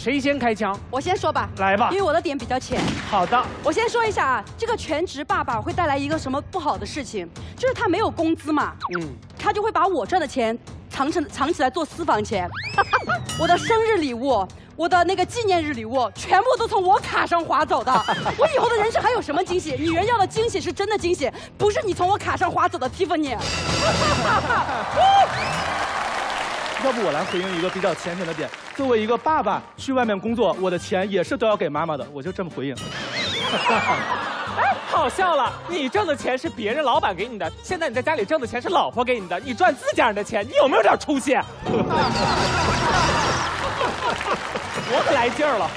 谁先开枪？我先说吧，来吧因为我的点比较浅。好的，我先说一下啊，这个全职爸爸会带来一个什么不好的事情，就是他没有工资嘛，嗯，他就会把我赚的钱藏成藏起来做私房钱。我的生日礼物，我的那个纪念日礼物，全部都从我卡上划走的。我以后的人生还有什么惊喜？女人要的惊喜是真的惊喜，不是你从我卡上划走的 Tiffany。要不我来回应一个比较浅显的点。作为一个爸爸去外面工作，我的钱也是都要给妈妈的，我就这么回应。哎，好笑了！你挣的钱是别人老板给你的，现在你在家里挣的钱是老婆给你的，你赚自家人的钱，你有没有点出息？我可来劲儿了。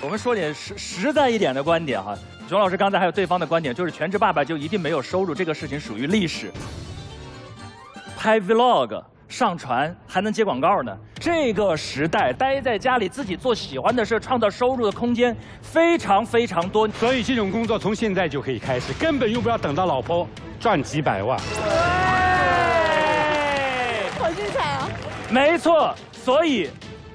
我们说点实实在一点的观点哈。熊老师刚才还有对方的观点，就是全职爸爸就一定没有收入，这个事情属于历史。拍 vlog 上传还能接广告呢，这个时代待在家里自己做喜欢的事，创造收入的空间非常非常多。所以这种工作从现在就可以开始，根本用不要等到老婆赚几百万。好精彩啊！没错，所以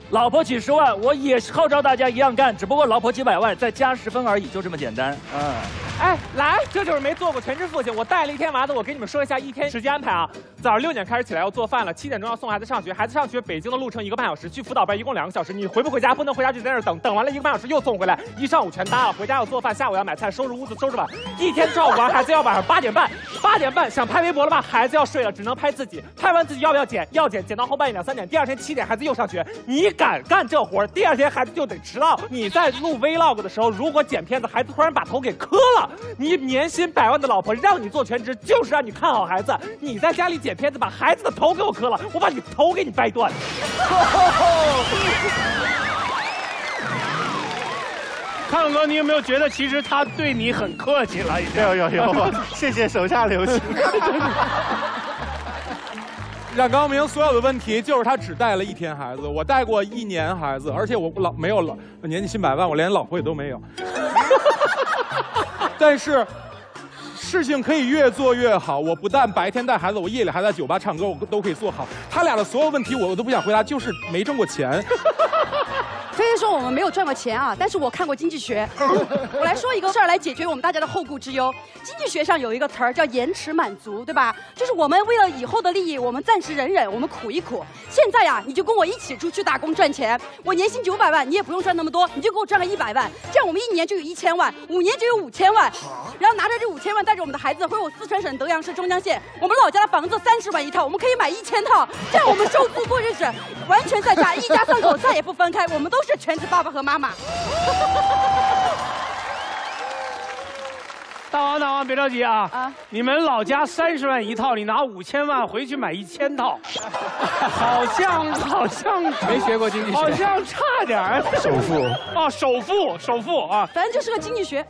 老婆几十万，我也号召大家一样干，只不过老婆几百万，再加十分而已，就这么简单。嗯。哎，来，这就是没做过全职父亲。我带了一天娃子，我给你们说一下一天时间安排啊。早上六点开始起来要做饭了，七点钟要送孩子上学，孩子上学北京的路程一个半小时，去辅导班一共两个小时。你回不回家？不能回家就在那等，等完了一个半小时又送回来，一上午全搭了。回家要做饭，下午要买菜，收拾屋子，收拾碗，一天照顾完孩子要晚上八点半，八点半想拍微博了吧？孩子要睡了，只能拍自己。拍完自己要不要剪？要剪，剪到后半夜两三点。第二天七点孩子又上学，你敢干这活儿，第二天孩子就得迟到。你在录 vlog 的时候，如果剪片子，孩子突然把头给磕了，你年薪百万的老婆让你做全职，就是让你看好孩子。你在家里剪片子，把孩子的头给我磕了，我把你头给你掰断。康哥，你有没有觉得其实他对你很客气了？已经有有有，谢谢手下留情。冉高明所有的问题就是他只带了一天孩子，我带过一年孩子，而且我老没有老年薪百万，我连老婆也都没有。但是事情可以越做越好，我不但白天带孩子，我夜里还在酒吧唱歌，我都可以做好。他俩的所有问题我都不想回答，就是没挣过钱。虽然说我们没有赚过钱啊，但是我看过经济学。我来说一个事儿来解决我们大家的后顾之忧。经济学上有一个词儿叫延迟满足，对吧？就是我们为了以后的利益，我们暂时忍忍，我们苦一苦。现在呀，你就跟我一起出去打工赚钱。我年薪九百万，你也不用赚那么多，你就给我赚个一百万，这样我们一年就有一千万，五年就有五千万。然后拿着这五千万，带着我们的孩子回我四川省德阳市中江县，我们老家的房子三十万一套，我们可以买一千套，这样我们收租过日子，完全在家，一家三口再也不分开，我们都是全职爸爸和妈妈。大王，大王，别着急啊！啊你们老家三十万一套，你拿五千万回去买一千套，好像好 像没学过经济学好像差点儿。首付 啊，首付，首付啊！反正就是个经济学。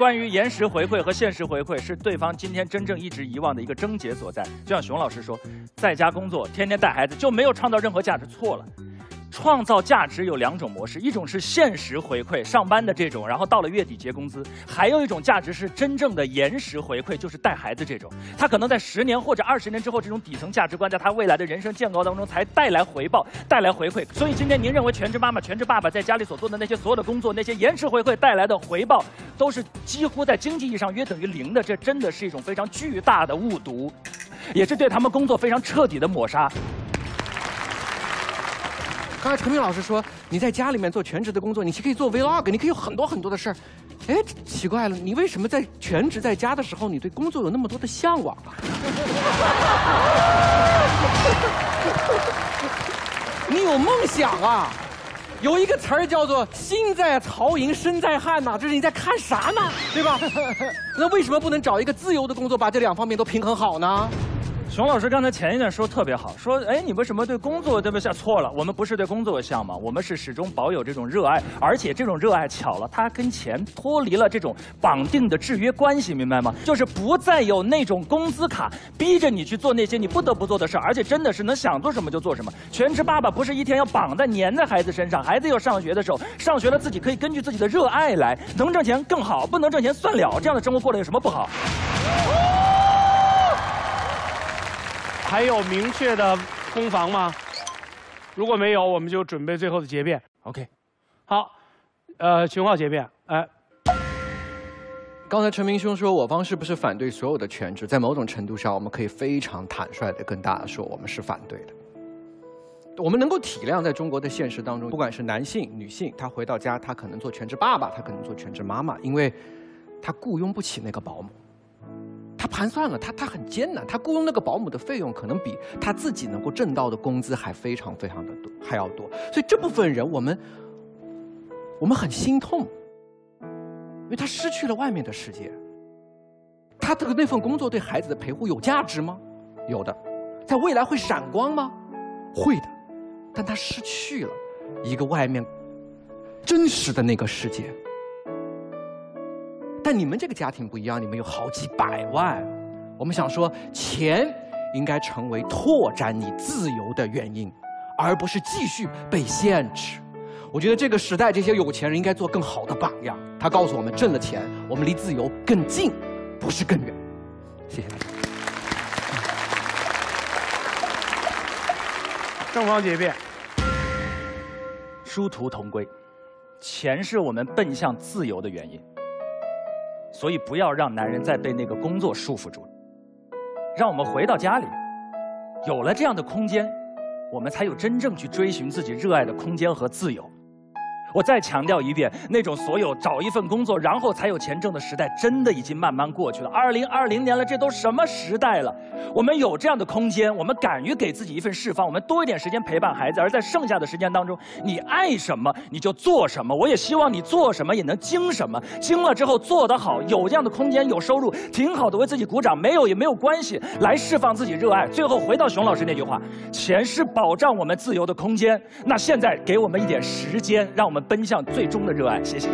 关于延时回馈和限时回馈，是对方今天真正一直遗忘的一个症结所在。就像熊老师说，在家工作，天天带孩子，就没有创造任何价值，错了。创造价值有两种模式，一种是现实回馈，上班的这种，然后到了月底结工资；还有一种价值是真正的延时回馈，就是带孩子这种。他可能在十年或者二十年之后，这种底层价值观在他未来的人生建构当中才带来回报，带来回馈。所以今天您认为全职妈妈、全职爸爸在家里所做的那些所有的工作，那些延迟回馈带来的回报，都是几乎在经济意义上约等于零的，这真的是一种非常巨大的误读，也是对他们工作非常彻底的抹杀。刚才陈明老师说，你在家里面做全职的工作，你是可以做 vlog，你可以有很多很多的事儿。哎，奇怪了，你为什么在全职在家的时候，你对工作有那么多的向往啊？你有梦想啊！有一个词儿叫做“心在曹营身在汉”呐，这是你在看啥呢？对吧？那为什么不能找一个自由的工作，把这两方面都平衡好呢？熊老师刚才前一段说特别好，说哎，你为什么对工作对不对？错了，我们不是对工作有向往，我们是始终保有这种热爱，而且这种热爱巧了，它跟钱脱离了这种绑定的制约关系，明白吗？就是不再有那种工资卡逼着你去做那些你不得不做的事，而且真的是能想做什么就做什么。全职爸爸不是一天要绑在粘在孩子身上，孩子要上学的时候，上学了自己可以根据自己的热爱来，能挣钱更好，不能挣钱算了，这样的生活过得有什么不好？还有明确的攻防吗？如果没有，我们就准备最后的结辩。OK，好，呃，熊浩结辩，哎、刚才陈明兄说我方是不是反对所有的全职？在某种程度上，我们可以非常坦率的跟大家说，我们是反对的。我们能够体谅，在中国的现实当中，不管是男性、女性，他回到家，他可能做全职爸爸，他可能做全职妈妈，因为他雇佣不起那个保姆。他盘算了，他他很艰难，他雇佣那个保姆的费用可能比他自己能够挣到的工资还非常非常的多，还要多。所以这部分人，我们我们很心痛，因为他失去了外面的世界。他这个那份工作对孩子的陪护有价值吗？有的，在未来会闪光吗？会的，但他失去了一个外面真实的那个世界。但你们这个家庭不一样，你们有好几百万。我们想说，钱应该成为拓展你自由的原因，而不是继续被限制。我觉得这个时代，这些有钱人应该做更好的榜样。他告诉我们，挣了钱，我们离自由更近，不是更远。谢谢大家。正方结辩，殊途同归，钱是我们奔向自由的原因，所以不要让男人再被那个工作束缚住了，让我们回到家里，有了这样的空间，我们才有真正去追寻自己热爱的空间和自由。我再强调一遍，那种所有找一份工作然后才有钱挣的时代，真的已经慢慢过去了。二零二零年了，这都什么时代了？我们有这样的空间，我们敢于给自己一份释放，我们多一点时间陪伴孩子，而在剩下的时间当中，你爱什么你就做什么。我也希望你做什么也能精什么，精了之后做得好，有这样的空间，有收入，挺好的，为自己鼓掌。没有也没有关系，来释放自己热爱。最后回到熊老师那句话，钱是保障我们自由的空间。那现在给我们一点时间，让我们奔向最终的热爱。谢谢。